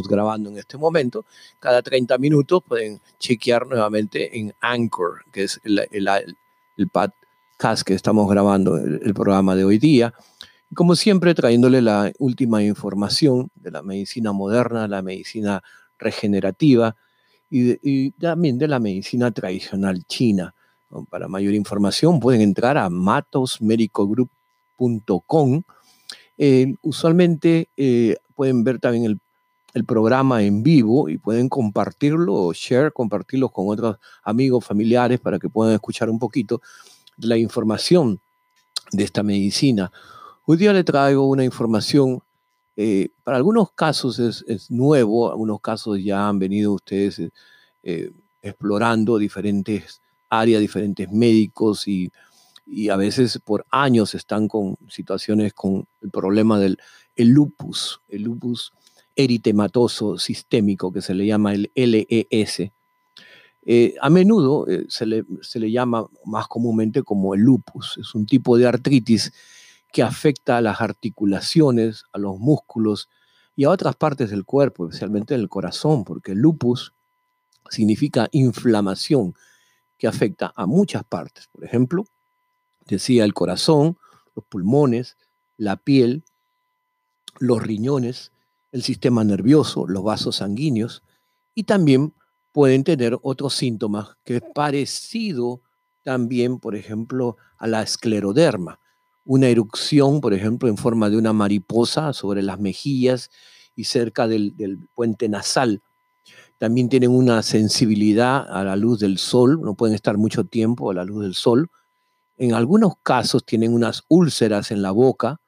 grabando en este momento. Cada 30 minutos pueden chequear nuevamente en Anchor, que es el, podcast que estamos grabando, el, programa de hoy día. Como siempre, trayéndole la última información de la medicina moderna, la medicina regenerativa y, también de la medicina tradicional china. Para mayor información pueden entrar a matosmedicogroup.com. Eh, usualmente eh, pueden ver también el el programa en vivo y pueden compartirlo o share, compartirlo con otros amigos, familiares para que puedan escuchar un poquito la información de esta medicina. Hoy día le traigo una información, eh, para algunos casos es, nuevo, algunos casos ya han venido ustedes eh, explorando diferentes áreas, diferentes médicos y, y, a veces por años están con situaciones con el problema del el lupus. El lupus eritematoso sistémico, que se le llama el LES. Eh, a menudo eh, se, le, se, le, llama más comúnmente como el lupus. Es un tipo de artritis que afecta a las articulaciones, a los músculos y a otras partes del cuerpo, especialmente el corazón, porque el lupus significa inflamación que afecta a muchas partes. Por ejemplo, decía el corazón, los pulmones, la piel, los riñones, el sistema nervioso, los vasos sanguíneos y también pueden tener otros síntomas que es parecido también, por ejemplo, a la escleroderma, una erupción, por ejemplo, en forma de una mariposa sobre las mejillas y cerca del, puente nasal. También tienen una sensibilidad a la luz del sol, no pueden estar mucho tiempo a la luz del sol. En algunos casos tienen unas úlceras en la boca,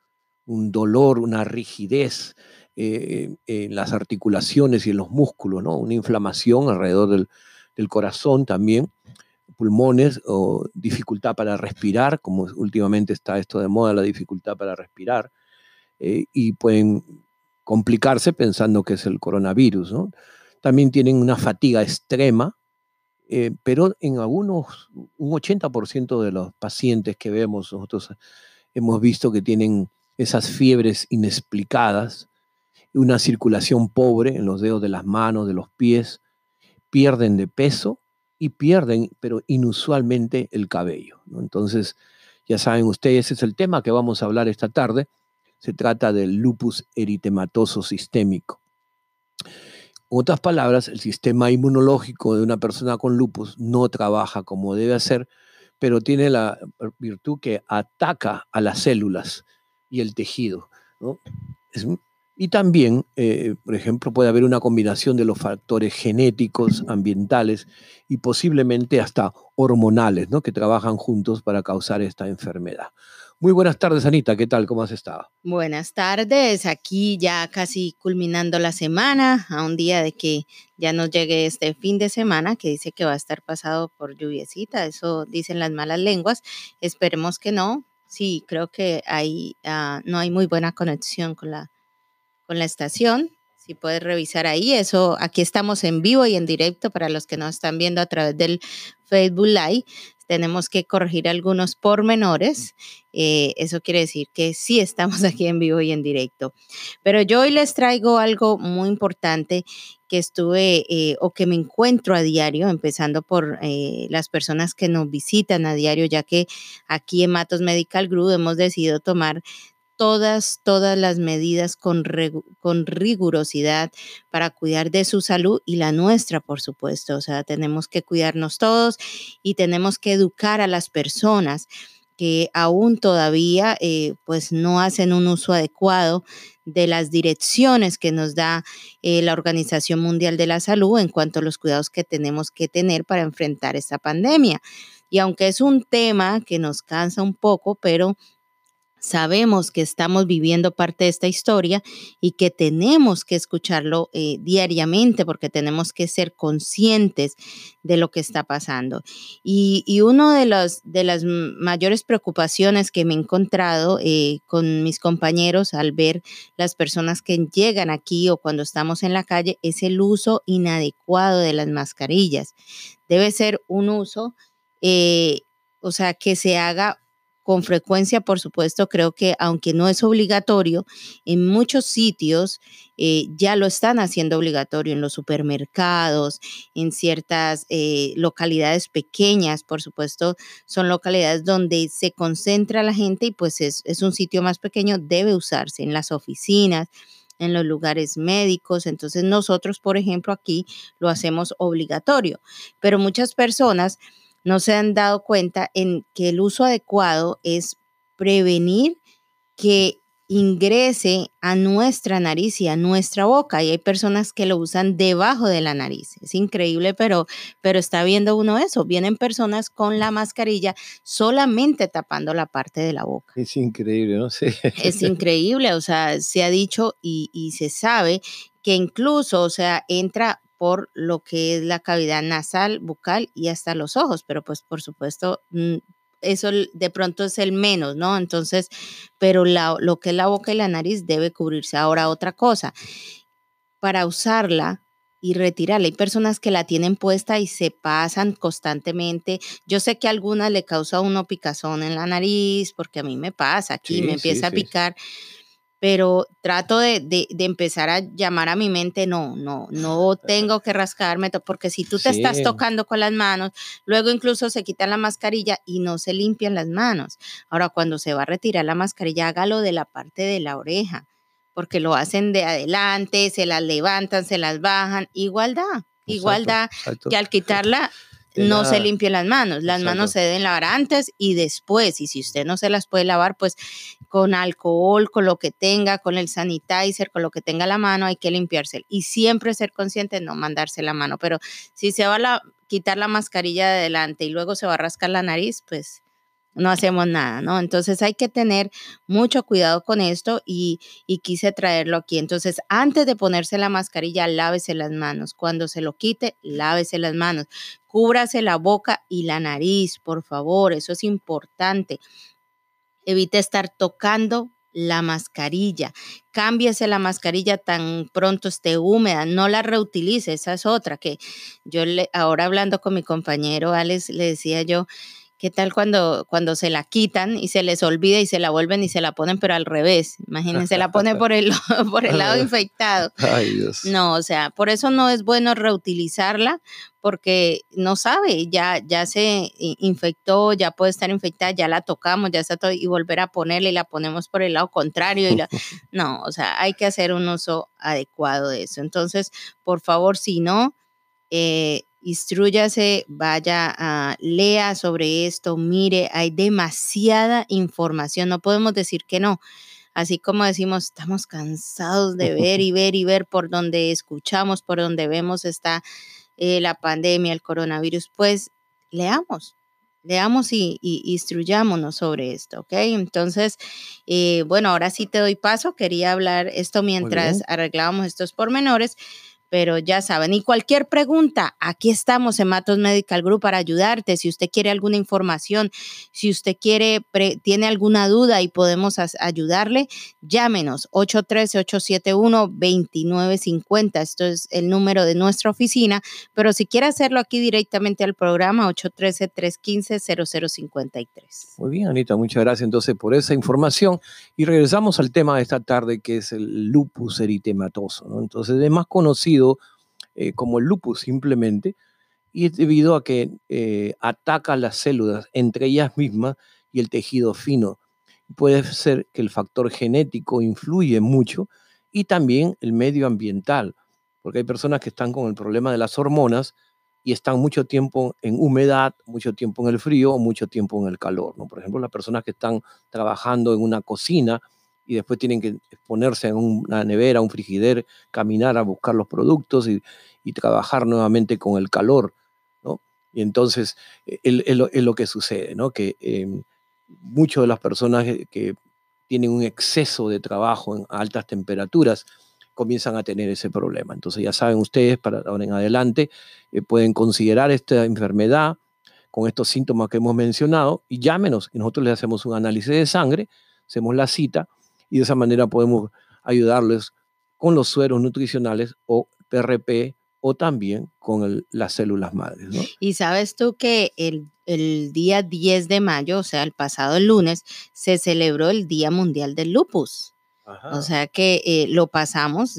un dolor, una rigidez eh, en las articulaciones y en los músculos, ¿no? Una inflamación alrededor del, corazón también, pulmones o dificultad para respirar, como últimamente está esto de moda, la dificultad para respirar, eh, y pueden complicarse pensando que es el coronavirus, ¿no? También tienen una fatiga extrema, eh, pero en algunos, un 80% de los pacientes que vemos, nosotros hemos visto que tienen esas fiebres inexplicadas, una circulación pobre en los dedos de las manos, de los pies, pierden de peso y pierden, pero inusualmente, el cabello. Entonces, ya saben ustedes, ese es el tema que vamos a hablar esta tarde. Se trata del lupus eritematoso sistémico. En otras palabras, el sistema inmunológico de una persona con lupus no trabaja como debe hacer, pero tiene la virtud que ataca a las células y el tejido. Y también, eh, por ejemplo, puede haber una combinación de los factores genéticos, ambientales y posiblemente hasta hormonales, ¿no? Que trabajan juntos para causar esta enfermedad. Muy buenas tardes, Anita. ¿Qué tal? ¿Cómo has estado? Buenas tardes. Aquí ya casi culminando la semana, a un día de que ya nos llegue este fin de semana, que dice que va a estar pasado por lluviecita. Eso dicen las malas lenguas. Esperemos que no. Sí, creo que hay, ah, no hay muy buena conexión con la con la estación. Si puedes revisar ahí, eso aquí estamos en vivo y en directo para los que nos están viendo a través del Facebook Live. Tenemos que corregir algunos pormenores. Eh, eso quiere decir que sí estamos aquí en vivo y en directo. Pero yo hoy les traigo algo muy importante que estuve eh, o que me encuentro a diario, empezando por eh, las personas que nos visitan a diario, ya que aquí en Matos Medical Group hemos decidido tomar todas, todas las medidas con, con rigurosidad para cuidar de su salud y la nuestra, por supuesto. O sea, tenemos que cuidarnos todos y tenemos que educar a las personas que aún todavía eh, pues no hacen un uso adecuado de las direcciones que nos da eh, la Organización Mundial de la Salud en cuanto a los cuidados que tenemos que tener para enfrentar esta pandemia. Y aunque es un tema que nos cansa un poco, pero sabemos que estamos viviendo parte de esta historia y que tenemos que escucharlo eh, diariamente porque tenemos que ser conscientes de lo que está pasando. Y, una de, de las mayores preocupaciones que me he encontrado eh, con mis compañeros al ver las personas que llegan aquí o cuando estamos en la calle es el uso inadecuado de las mascarillas. Debe ser un uso, eh, o sea, que se haga con frecuencia, por supuesto, creo que aunque no es obligatorio, en muchos sitios eh, ya lo están haciendo obligatorio, en los supermercados, en ciertas eh, localidades pequeñas, por supuesto, son localidades donde se concentra la gente y pues es, es un sitio más pequeño, debe usarse en las oficinas en los lugares médicos. Entonces nosotros, por ejemplo, aquí lo hacemos obligatorio, pero muchas personas no se han dado cuenta en que el uso adecuado es prevenir que ingrese a nuestra nariz y a nuestra boca. Y hay personas que lo usan debajo de la nariz. Es increíble, pero, pero está viendo uno eso. Vienen personas con la mascarilla solamente tapando la parte de la boca. Es increíble, no sé. Es increíble, o sea, se ha dicho y, y se sabe que incluso, o sea, entra por lo que es la cavidad nasal, bucal y hasta los ojos, pero pues por supuesto mm, eso de pronto es el menos, ¿no? Entonces, pero lo que es la boca y la nariz debe cubrirse. Ahora, otra cosa, para usarla y retirarla, hay personas que la tienen puesta y se pasan constantemente. Yo sé que a algunas le causa uno picazón en la nariz, porque a mí me pasa aquí, me empieza a picar pero trato de, empezar a llamar a mi mente, no, no, no tengo que rascarme, porque si tú te estás tocando con las manos, luego incluso se quita la mascarilla y no se limpian las manos. Ahora, cuando se va a retirar la mascarilla, hágalo de la parte de la oreja, porque lo hacen de adelante, se las levantan, se las bajan, igualdad, igualdad que al quitarla no se limpien las manos. Las manos se deben lavar antes y después. Y si usted no se las puede lavar, pues con alcohol, con lo que tenga, con el sanitizer, con lo que tenga la mano, hay que limpiarse. Y siempre ser consciente de no mandarse la mano. Pero si se va a quitar la mascarilla de adelante y luego se va a rascar la nariz, pues no hacemos nada, ¿no? Entonces hay que tener mucho cuidado con esto y, y, quise traerlo aquí. Entonces, antes de ponerse la mascarilla, lávese las manos. Cuando se lo quite, lávese las manos. Cúbrase la boca y la nariz, por favor, eso es importante. Evite estar tocando la mascarilla. Cámbiese la mascarilla tan pronto esté húmeda, no la reutilice, esa es otra que yo le, ahora hablando con mi compañero Alex le decía yo, ¿Qué tal cuando, cuando se la quitan y se les olvida y se la vuelven y se la ponen, pero al revés? Imagínense, la pone por el, por el lado infectado. Ay, Dios. No, o sea, por eso no es bueno reutilizarla, porque no sabe, ya, ya se infectó, ya puede estar infectada, ya la tocamos, ya está todo, y volver a ponerla y la ponemos por el lado contrario. Y no, o sea, hay que hacer un uso adecuado de eso. Entonces, por favor, si no, eh, instruyase, vaya, a, lea sobre esto, mire, hay demasiada información, no podemos decir que no. Así como decimos, estamos cansados de ver y ver y ver por donde escuchamos, por donde vemos está eh, la pandemia, el coronavirus, pues leamos, leamos y, instruyámonos sobre esto, ¿ok? Entonces, eh, bueno, ahora sí te doy paso. Quería hablar esto mientras arreglábamos estos pormenores pero ya saben, y cualquier pregunta, aquí estamos en Matos Medical Group para ayudarte. Si usted quiere alguna información, si usted quiere, tiene alguna duda y podemos ayudarle, llámenos 813-871-2950. Esto es el número de nuestra oficina, pero si quiere hacerlo aquí directamente al programa, 813-315-0053. Muy bien, Anita, muchas gracias entonces por esa información. Y regresamos al tema de esta tarde, que es el lupus eritematoso. Entonces, es más conocido eh, como el lupus simplemente, y es debido a que eh, ataca las células entre ellas mismas y el tejido fino. Puede ser que el factor genético influye mucho y también el medio ambiental, porque hay personas que están con el problema de las hormonas y están mucho tiempo en humedad, mucho tiempo en el frío o mucho tiempo en el calor. ¿no? Por ejemplo, las personas que están trabajando en una cocina y después tienen que ponerse en una nevera, un frigider, caminar a buscar los productos y, trabajar nuevamente con el calor, ¿no? Y entonces e, es, lo, que sucede, ¿no? Que eh, muchas de las personas que tienen un exceso de trabajo en altas temperaturas comienzan a tener ese problema. Entonces ya saben ustedes, para ahora en adelante, eh, pueden considerar esta enfermedad con estos síntomas que hemos mencionado y llámenos y nosotros les hacemos un análisis de sangre, hacemos la cita y de esa manera podemos ayudarles con los sueros nutricionales o PRP o también con las células madres. ¿no? Y sabes tú que el, el, día 10 de mayo, o sea, el pasado lunes, se celebró el Día Mundial del Lupus. O sea que eh, lo pasamos,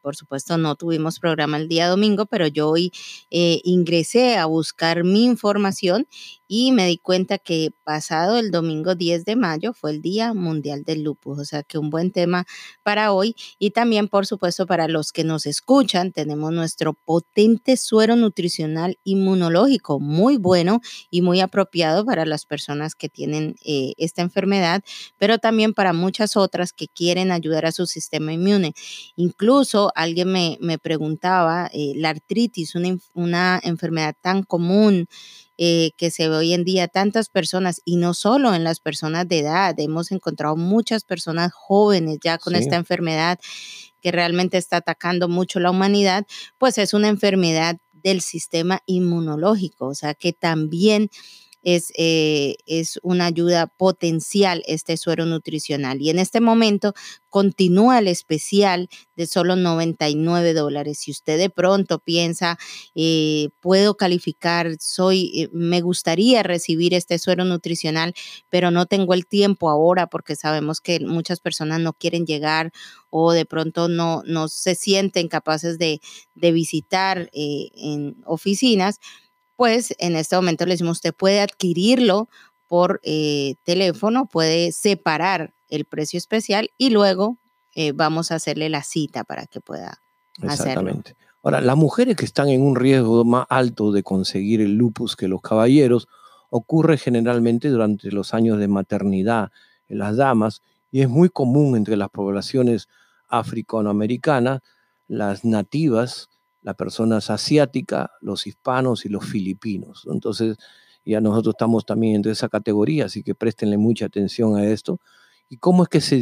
por supuesto no tuvimos programa el día domingo, pero yo hoy eh, ingresé a buscar mi información y me di cuenta que pasado el domingo 10 de mayo fue el Día Mundial del Lupus, o sea que un buen tema para hoy y también por supuesto para los que nos escuchan tenemos nuestro potente suero nutricional inmunológico, muy bueno y muy apropiado para las personas que tienen eh, esta enfermedad, pero también para muchas otras que quieren ayudar a su sistema inmune. Incluso alguien me, preguntaba, eh, la artritis, una, una enfermedad tan común, eh, que se ve hoy en día tantas personas y no solo en las personas de edad, hemos encontrado muchas personas jóvenes ya con esta enfermedad que realmente está atacando mucho la humanidad, pues es una enfermedad del sistema inmunológico, o sea que también es, eh, es una ayuda potencial este suero nutricional. Y en este momento continúa el especial de solo 99 dólares. Si usted de pronto piensa, eh, puedo calificar, soy, eh, me gustaría recibir este suero nutricional, pero no tengo el tiempo ahora porque sabemos que muchas personas no quieren llegar o de pronto no, no se sienten capaces de, de visitar en oficinas pues en este momento le decimos, usted puede adquirirlo por eh, teléfono, puede separar el precio especial y luego eh, vamos a hacerle la cita para que pueda Exactamente. Ahora, las mujeres que están en un riesgo más alto de conseguir el lupus que los caballeros ocurre generalmente durante los años de maternidad en las damas y es muy común entre las poblaciones africanoamericanas, las nativas, las personas asiáticas, los hispanos y los filipinos. Entonces, ya nosotros estamos también entre esa categoría, así que préstenle mucha atención a esto. ¿Y cómo es que se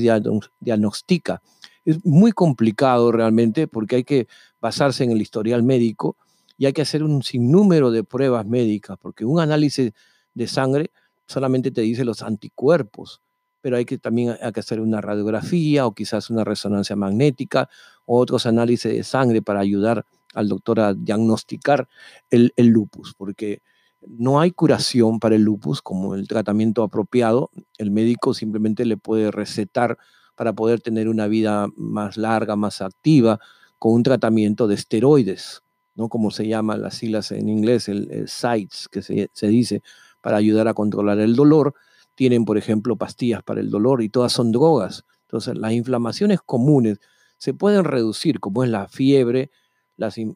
diagnostica? Es muy complicado realmente porque hay que basarse en el historial médico y hay que hacer un sinnúmero de pruebas médicas, porque un análisis de sangre solamente te dice los anticuerpos, pero hay que también hay que hacer una radiografía o quizás una resonancia magnética o otros análisis de sangre para ayudar al doctor a diagnosticar el, lupus, porque no hay curación para el lupus como el tratamiento apropiado. El médico simplemente le puede recetar para poder tener una vida más larga, más activa, con un tratamiento de esteroides, ¿no? como se llama las siglas en inglés, el, SITES, que se, se, dice, para ayudar a controlar el dolor. Tienen, por ejemplo, pastillas para el dolor y todas son drogas. Entonces, las inflamaciones comunes se pueden reducir, como es la fiebre,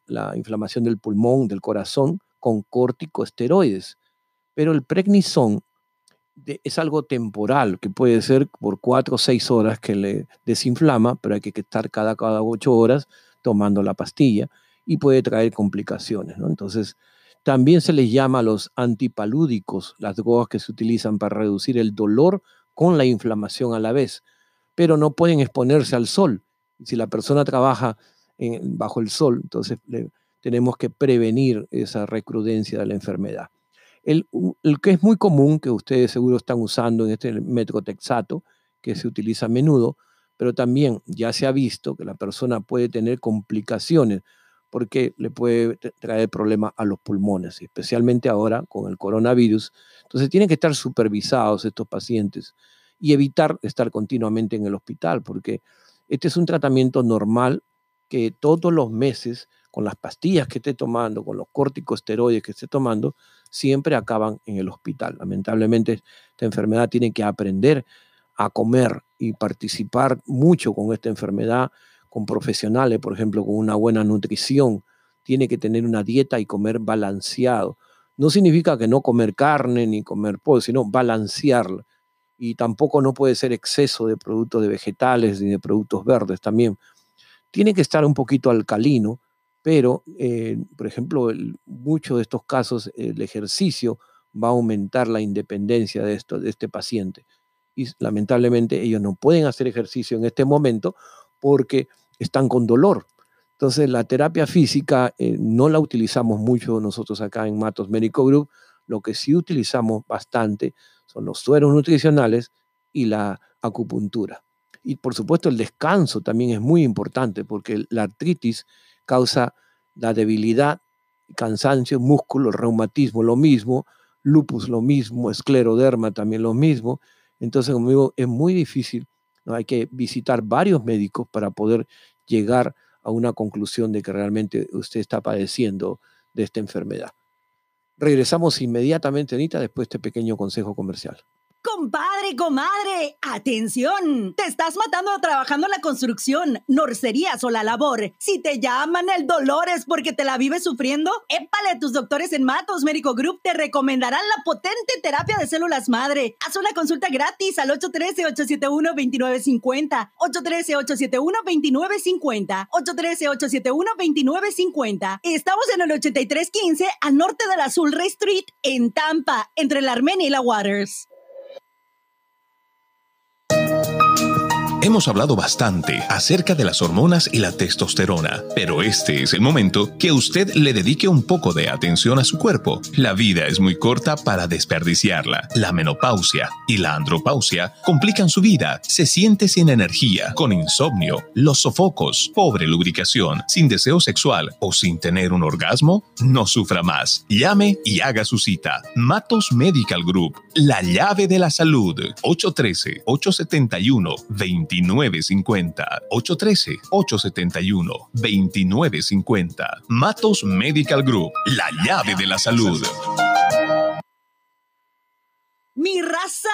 la, inflamación del pulmón, del corazón, con corticosteroides. Pero el prednisón es algo temporal, que puede ser por cuatro o seis horas que le desinflama, pero hay que estar cada, cada ocho horas tomando la pastilla y puede traer complicaciones. Entonces, también se les llama los antipalúdicos, las drogas que se utilizan para reducir el dolor con la inflamación a la vez, pero no pueden exponerse al sol. Si la persona trabaja bajo el sol. Entonces tenemos que prevenir esa recrudencia de la enfermedad. El, que es muy común, que ustedes seguro están usando en este metrotexato, que se utiliza a menudo, pero también ya se ha visto que la persona puede tener complicaciones porque le puede traer problemas a los pulmones, especialmente ahora con el coronavirus. Entonces tienen que estar supervisados estos pacientes y evitar estar continuamente en el hospital, porque este es un tratamiento normal que todos los meses, con las pastillas que esté tomando, con los corticosteroides que esté tomando, siempre acaban en el hospital. Lamentablemente, esta enfermedad tiene que aprender a comer y participar mucho con esta enfermedad, con profesionales, por ejemplo, con una buena nutrición. Tiene que tener una dieta y comer balanceado. No significa que no comer carne ni comer pollo, sino balancearla. Y tampoco no puede ser exceso de productos de vegetales ni de productos verdes también, tiene que estar un poquito alcalino, pero, eh, por ejemplo, en muchos de estos casos el ejercicio va a aumentar la independencia de, esto, de este paciente. Y lamentablemente ellos no pueden hacer ejercicio en este momento porque están con dolor. Entonces la terapia física eh, no la utilizamos mucho nosotros acá en Matos Médico Group. Lo que sí utilizamos bastante son los sueros nutricionales y la acupuntura. Y por supuesto el descanso también es muy importante porque la artritis causa la debilidad, cansancio, músculo, reumatismo, lo mismo, lupus, lo mismo, escleroderma, también lo mismo. Entonces, conmigo es muy difícil, hay que visitar varios médicos para poder llegar a una conclusión de que realmente usted está padeciendo de esta enfermedad. Regresamos inmediatamente, Anita, después de este pequeño consejo comercial. Compadre, comadre, atención. Te estás matando trabajando en la construcción, norcerías o la labor. Si te llaman el dolor es porque te la vives sufriendo. Épale, tus doctores en Matos Médico Group te recomendarán la potente terapia de células madre. Haz una consulta gratis al 813-871-2950. 813-871-2950. 813-871-2950. Estamos en el 8315 al norte del Azul Ray Street en Tampa, entre la Armenia y la Waters. Hemos hablado bastante acerca de las hormonas y la testosterona, pero este es el momento que usted le dedique un poco de atención a su cuerpo. La vida es muy corta para desperdiciarla. La menopausia y la andropausia complican su vida. Se siente sin energía, con insomnio, los sofocos, pobre lubricación, sin deseo sexual o sin tener un orgasmo. No sufra más. Llame y haga su cita. Matos Medical Group, la llave de la salud. 813 871 20 2950 813 871 2950 Matos Medical Group, la llave de la salud. Mi raza,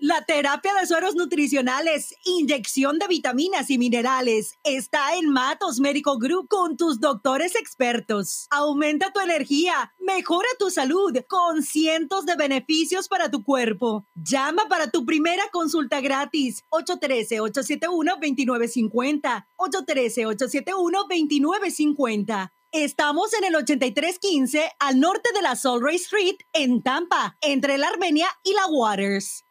la terapia de sueros nutricionales, inyección de vitaminas y minerales, está en Matos Medical Group con tus doctores expertos. Aumenta tu energía, mejora tu salud con cientos de beneficios para tu cuerpo. Llama para tu primera consulta gratis 813-871-2950. 813-871-2950. Estamos en el 8315 al norte de la Solray Street en Tampa, entre la Armenia y la Waters.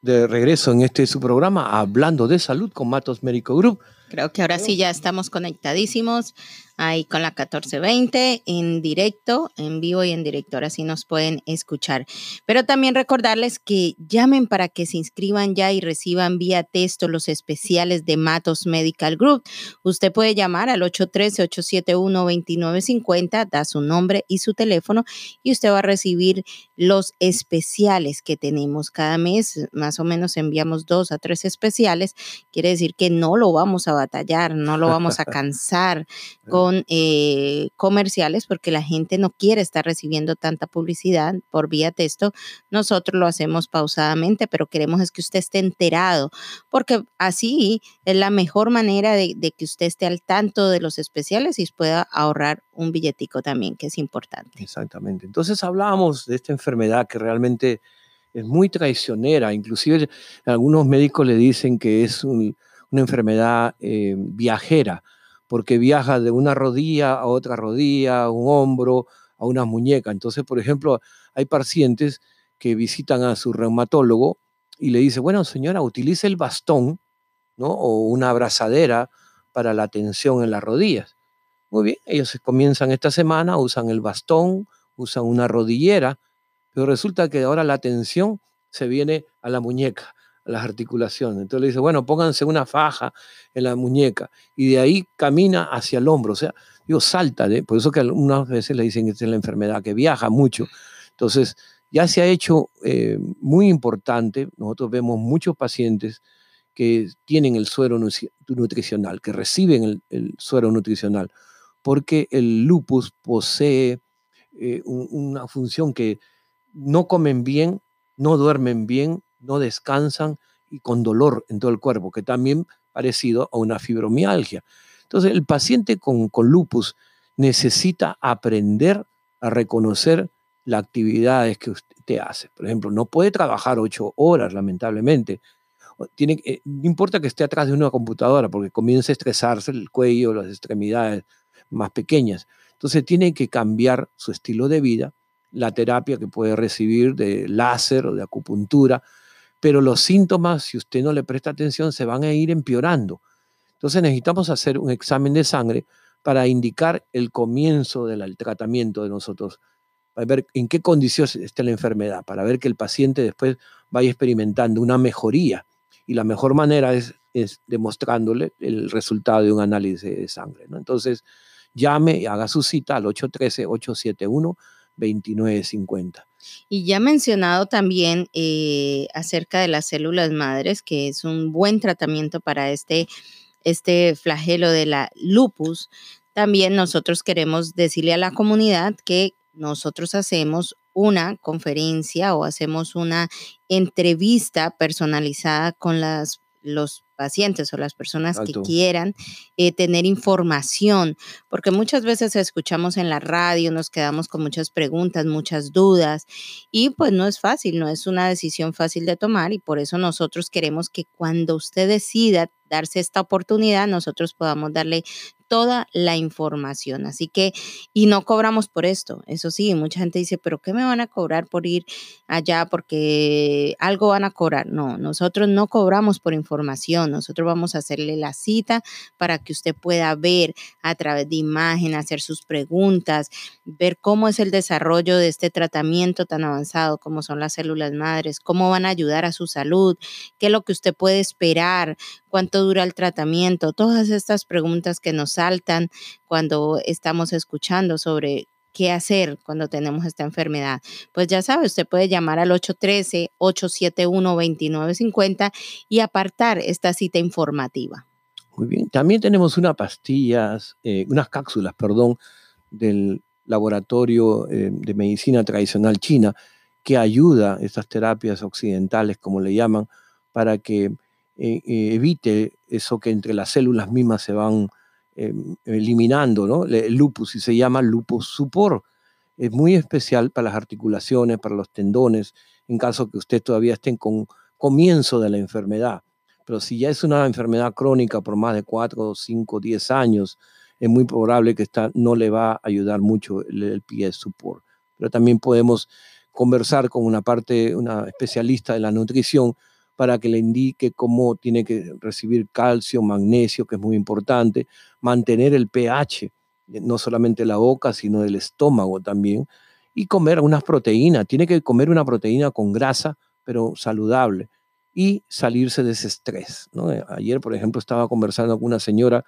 De regreso en este su programa, hablando de salud con Matos Médico Group. Creo que ahora sí ya estamos conectadísimos ahí con la 1420 en directo, en vivo y en directo, ahora sí nos pueden escuchar. Pero también recordarles que llamen para que se inscriban ya y reciban vía texto los especiales de Matos Medical Group. Usted puede llamar al 813-871-2950, da su nombre y su teléfono y usted va a recibir los especiales que tenemos cada mes. Más o menos enviamos dos a tres especiales. Quiere decir que no lo vamos a batallar, no lo vamos a cansar con eh, comerciales porque la gente no quiere estar recibiendo tanta publicidad por vía texto. Nosotros lo hacemos pausadamente, pero queremos es que usted esté enterado porque así es la mejor manera de, que usted esté al tanto de los especiales y pueda ahorrar un billetico también, que es importante. Exactamente. Entonces hablábamos de esta enfermedad que realmente es muy traicionera. Inclusive algunos médicos le dicen que es una enfermedad eh, viajera porque viaja de una rodilla a otra rodilla, a un hombro, a una muñeca. Entonces, por ejemplo, hay pacientes que visitan a su reumatólogo y le dice, bueno, señora, utilice el bastón, ¿no? O una abrazadera para la tensión en las rodillas. Muy bien, ellos comienzan esta semana, usan el bastón, usan una rodillera, pero resulta que ahora la tensión se viene a la muñeca las articulaciones. Entonces le dice, bueno, pónganse una faja en la muñeca y de ahí camina hacia el hombro. O sea, digo, salta, por eso que algunas veces le dicen que es la enfermedad, que viaja mucho. Entonces, ya se ha hecho eh, muy importante. Nosotros vemos muchos pacientes que tienen el suero nutricional, que reciben el, suero nutricional, porque el lupus posee eh, una función que no comen bien, no duermen bien, no descansan y con dolor en todo el cuerpo, que también parecido a una fibromialgia. Entonces, el paciente con, con lupus necesita aprender a reconocer las actividades que usted hace. Por ejemplo, no puede trabajar ocho horas, lamentablemente. Tiene, eh, no importa que esté atrás de una computadora, porque comienza a estresarse el cuello, las extremidades más pequeñas. Entonces tiene que cambiar su estilo de vida, la terapia que puede recibir de láser o de acupuntura, pero los síntomas, si usted no le presta atención, se van a ir empeorando. Entonces necesitamos hacer un examen de sangre para indicar el comienzo del tratamiento de nosotros, para ver en qué condiciones está la enfermedad, para ver que el paciente después vaya experimentando una mejoría. Y la mejor manera es, es demostrándole el resultado de un análisis de sangre. Entonces, llame y haga su cita al 813-871-2950. Y ya mencionado también eh, acerca de las células madres, que es un buen tratamiento para este, este flagelo de la lupus. También nosotros queremos decirle a la comunidad que nosotros hacemos una conferencia o hacemos una entrevista personalizada con las, los pacientes o las personas que quieran eh, tener información, porque muchas veces escuchamos en la radio, nos quedamos con muchas preguntas, muchas dudas, y pues no es fácil, no es una decisión fácil de tomar, y por eso nosotros queremos que cuando usted decida darse esta oportunidad, nosotros podamos darle toda la información. Así que, y no cobramos por esto. Eso sí, mucha gente dice, pero ¿qué me van a cobrar por ir allá? Porque algo van a cobrar. No, nosotros no cobramos por información. Nosotros vamos a hacerle la cita para que usted pueda ver a través de imagen, hacer sus preguntas, ver cómo es el desarrollo de este tratamiento tan avanzado como son las células madres, cómo van a ayudar a su salud, qué es lo que usted puede esperar, cuánto dura el tratamiento, todas estas preguntas que nos saltan cuando estamos escuchando sobre qué hacer cuando tenemos esta enfermedad. Pues ya sabe, usted puede llamar al 813-871-2950 y apartar esta cita informativa. Muy bien. También tenemos unas pastillas, eh, unas cápsulas, perdón, del laboratorio eh, de medicina tradicional china que ayuda estas terapias occidentales, como le llaman, para que eh, eh, evite eso que entre las células mismas se van eh, eliminando, ¿no? El lupus, y se llama lupus supor. Es muy especial para las articulaciones, para los tendones, en caso que usted todavía esté con comienzo de la enfermedad. Pero si ya es una enfermedad crónica por más de 4, 5, 10 años, es muy probable que esta no le va a ayudar mucho el, el pie support. Pero también podemos conversar con una parte, una especialista de la nutrición para que le indique cómo tiene que recibir calcio, magnesio, que es muy importante, mantener el pH, eh, no solamente la boca, sino del estómago también, y comer unas proteínas. Tiene que comer una proteína con grasa, pero saludable, y salirse de ese estrés. Eh, ayer, por ejemplo, estaba conversando con una señora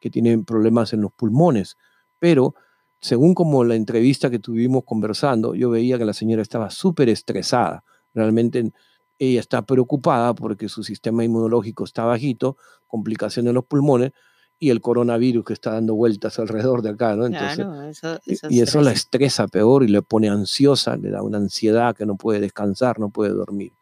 que tiene problemas en los pulmones, pero según como la entrevista que tuvimos conversando, yo veía que la señora estaba súper estresada. Realmente ella está preocupada porque su sistema inmunológico está bajito, complicaciones en los pulmones y el coronavirus que está dando vueltas alrededor de acá, ¿no? Entonces, y eso la estresa peor y le pone ansiosa, le da una ansiedad que no puede descansar, no puede dormir.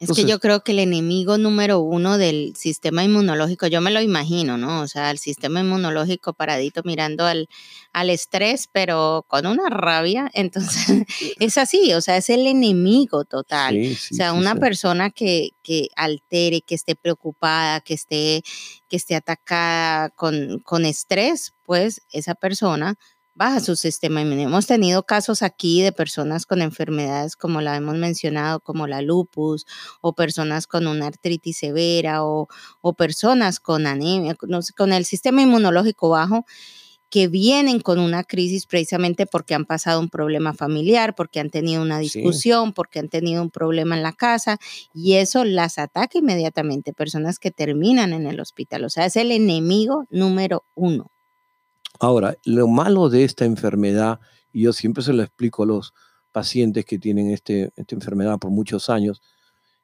Es que yo creo que el enemigo número uno del sistema inmunológico, yo me lo imagino, ¿no? O sea, el sistema inmunológico paradito mirando al, al estrés, pero con una rabia. Entonces, es así, o sea, es el enemigo total. o sea, una persona que, que altere, que esté preocupada, que esté, que esté atacada con, con estrés, pues esa persona baja su sistema inmune. Hemos tenido casos aquí de personas con enfermedades como la hemos mencionado, como la lupus, o personas con una artritis severa, o, personas con anemia, con el sistema inmunológico bajo, que vienen con una crisis precisamente porque han pasado un problema familiar, porque han tenido una discusión, porque han tenido un problema en la casa, y eso las ataca inmediatamente, personas que terminan en el hospital. O sea, es el enemigo número uno. Ahora, lo malo de esta enfermedad, y yo siempre se lo explico a los pacientes que tienen este, esta enfermedad por muchos años,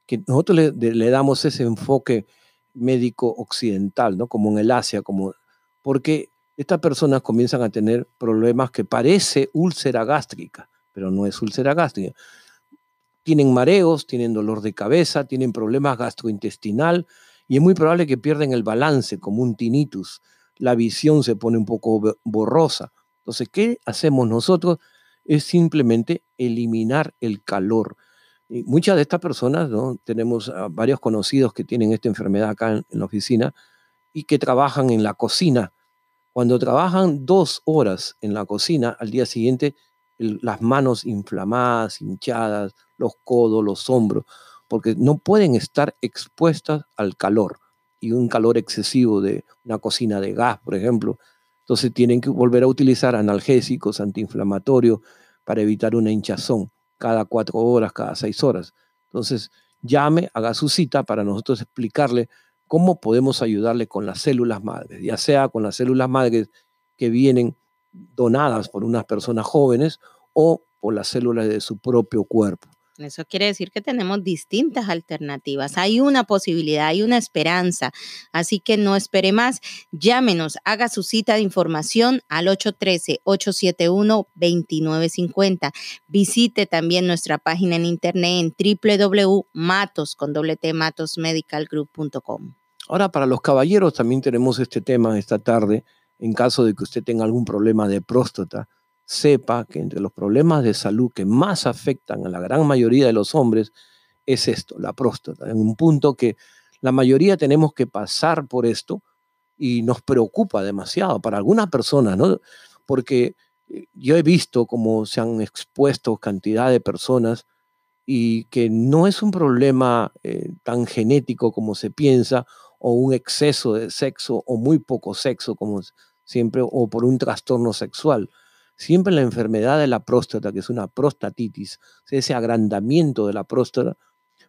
que nosotros le, damos ese enfoque médico occidental, ¿no? Como en el Asia, como, porque estas personas comienzan a tener problemas que parece úlcera gástrica, pero no es úlcera gástrica. Tienen mareos, tienen dolor de cabeza, tienen problemas gastrointestinal y es muy probable que pierden el balance como un tinnitus la visión se pone un poco borrosa. Entonces, ¿qué hacemos nosotros? Es simplemente eliminar el calor. Y muchas de estas personas, ¿no? tenemos varios conocidos que tienen esta enfermedad acá en, la oficina y que trabajan en la cocina. Cuando trabajan dos horas en la cocina, al día siguiente las manos inflamadas, hinchadas, los codos, los hombros, porque no pueden estar expuestas al calor y un calor excesivo de una cocina de gas, por ejemplo. Entonces tienen que volver a utilizar analgésicos, antiinflamatorios para evitar una hinchazón cada cuatro horas, cada seis horas. Entonces llame, haga su cita para nosotros explicarle cómo podemos ayudarle con las células madres, ya sea con las células madres que vienen donadas por unas personas jóvenes o por las células de su propio cuerpo. Eso quiere decir que tenemos distintas alternativas. Hay una posibilidad, hay una esperanza. Así que no espere más. Llámenos, haga su cita de información al 813-871-2950. Visite también nuestra página en internet en www.matos con Ahora, para los caballeros también tenemos este tema esta tarde. En caso de que usted tenga algún problema de próstata, sepa que entre los problemas de salud que más afectan a la gran mayoría de los hombres es esto, la próstata. En un punto que la mayoría tenemos que pasar por esto y nos preocupa demasiado para algunas personas, ¿no? Porque eh, yo he visto cómo se han expuesto cantidad de personas y que no es un problema eh, tan genético como se piensa o un exceso de sexo o muy poco sexo como siempre o por un trastorno sexual siempre la enfermedad de la próstata, que es una prostatitis, ese agrandamiento de la próstata,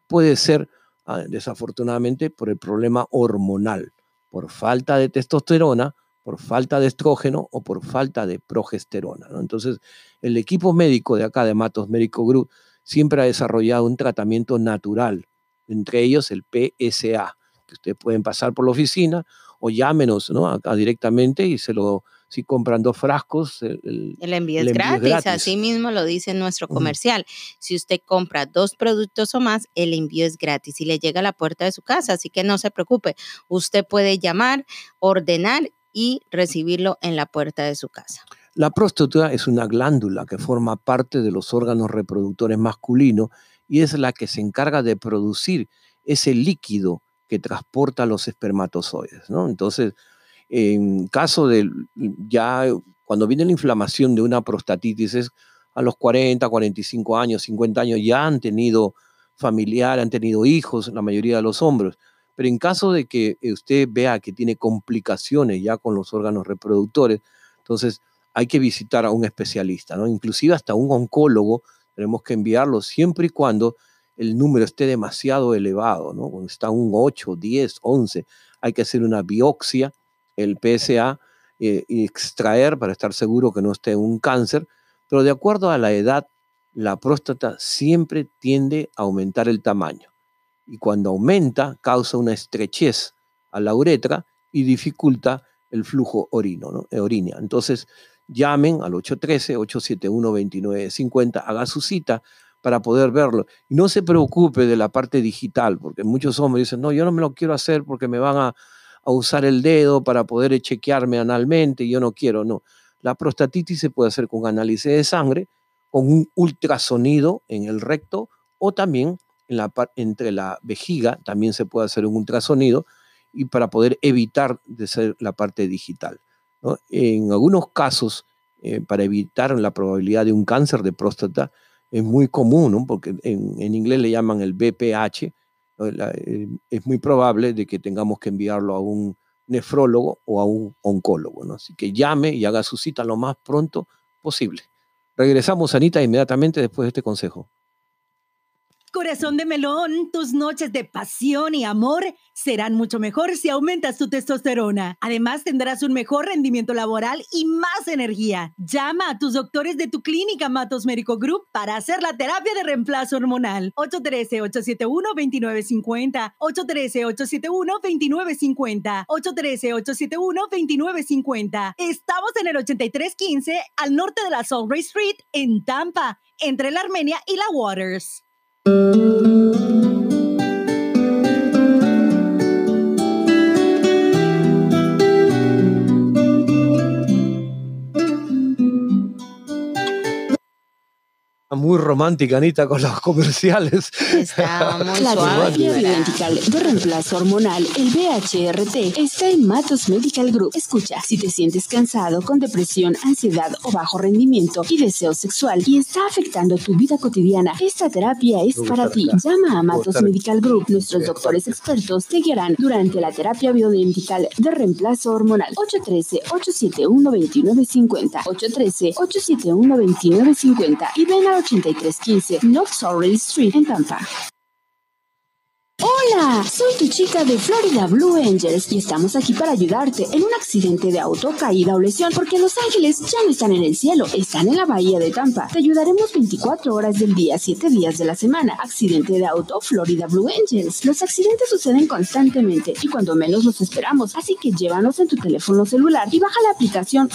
puede ser ah, desafortunadamente por el problema hormonal, por falta de testosterona, por falta de estrógeno o por falta de progesterona. Entonces, el equipo médico de acá de Matos Médico Group siempre ha desarrollado un tratamiento natural, entre ellos el PSA, que ustedes pueden pasar por la oficina o llámenos ¿no? acá directamente y se lo si compran dos frascos, el, envío, es, gratis. Así mismo lo dice nuestro comercial. Si usted compra dos productos o más, el envío es gratis y le llega a la puerta de su casa. Así que no se preocupe. Usted puede llamar, ordenar y recibirlo en la puerta de su casa. La próstata es una glándula que forma parte de los órganos reproductores masculinos y es la que se encarga de producir ese líquido que transporta los espermatozoides. ¿no? Entonces, en caso de ya cuando viene la inflamación de una prostatitis es a los 40, 45 años, 50 años ya han tenido familiar, han tenido hijos, la mayoría de los hombres. Pero en caso de que usted vea que tiene complicaciones ya con los órganos reproductores, entonces hay que visitar a un especialista, ¿no? Inclusive hasta un oncólogo tenemos que enviarlo siempre y cuando el número esté demasiado elevado, ¿no? Cuando está un 8, 10, 11, hay que hacer una biopsia el PSA eh, y extraer para estar seguro que no esté un cáncer, pero de acuerdo a la edad, la próstata siempre tiende a aumentar el tamaño y cuando aumenta causa una estrechez a la uretra y dificulta el flujo orino, ¿no? Eh, orina. Entonces, llamen al 813-871-2950, haga su cita para poder verlo. Y no se preocupe de la parte digital, porque muchos hombres dicen, no, yo no me lo quiero hacer porque me van a, a usar el dedo para poder chequearme analmente, yo no quiero, no. La prostatitis se puede hacer con análisis de sangre, con un ultrasonido en el recto o también en la, entre la vejiga, también se puede hacer un ultrasonido y para poder evitar de ser la parte digital. En algunos casos, eh, para evitar la probabilidad de un cáncer de próstata, es muy común, porque en, en, inglés le llaman el BPH, eh, es muy probable de que tengamos que enviarlo a un nefrólogo o a un oncólogo. ¿no? Así que llame y haga su cita lo más pronto posible. Regresamos, Anita, inmediatamente después de este consejo. Corazón de melón, tus noches de pasión y amor serán mucho mejor si aumentas tu testosterona. Además, tendrás un mejor rendimiento laboral y más energía. Llama a tus doctores de tu clínica Matos Médico Group para hacer la terapia de reemplazo hormonal. 813-871-2950. 813-871-2950. 813-871-2950. Estamos en el 8315 al norte de la Salt Ray Street en Tampa, entre la Armenia y la Waters. thank you muy romántica, Anita, con los comerciales. Está muy La terapia bioidentical de reemplazo hormonal, el BHRT, está en Matos Medical Group. Escucha, si te sientes cansado, con depresión, ansiedad o bajo rendimiento y deseo sexual y está afectando tu vida cotidiana, esta terapia es para ti. Llama a Matos Medical Group. Nuestros doctores expertos te guiarán durante la terapia bioidentical de reemplazo hormonal. 813-871-2950. 813-871-2950. Y ven a 8315 North Sorrel Street en Tampa. Hola, soy tu chica de Florida Blue Angels y estamos aquí para ayudarte en un accidente de auto, caída o lesión, porque Los Ángeles ya no están en el cielo, están en la bahía de Tampa. Te ayudaremos 24 horas del día, 7 días de la semana. Accidente de auto, Florida Blue Angels. Los accidentes suceden constantemente y cuando menos los esperamos, así que llévanos en tu teléfono celular y baja la aplicación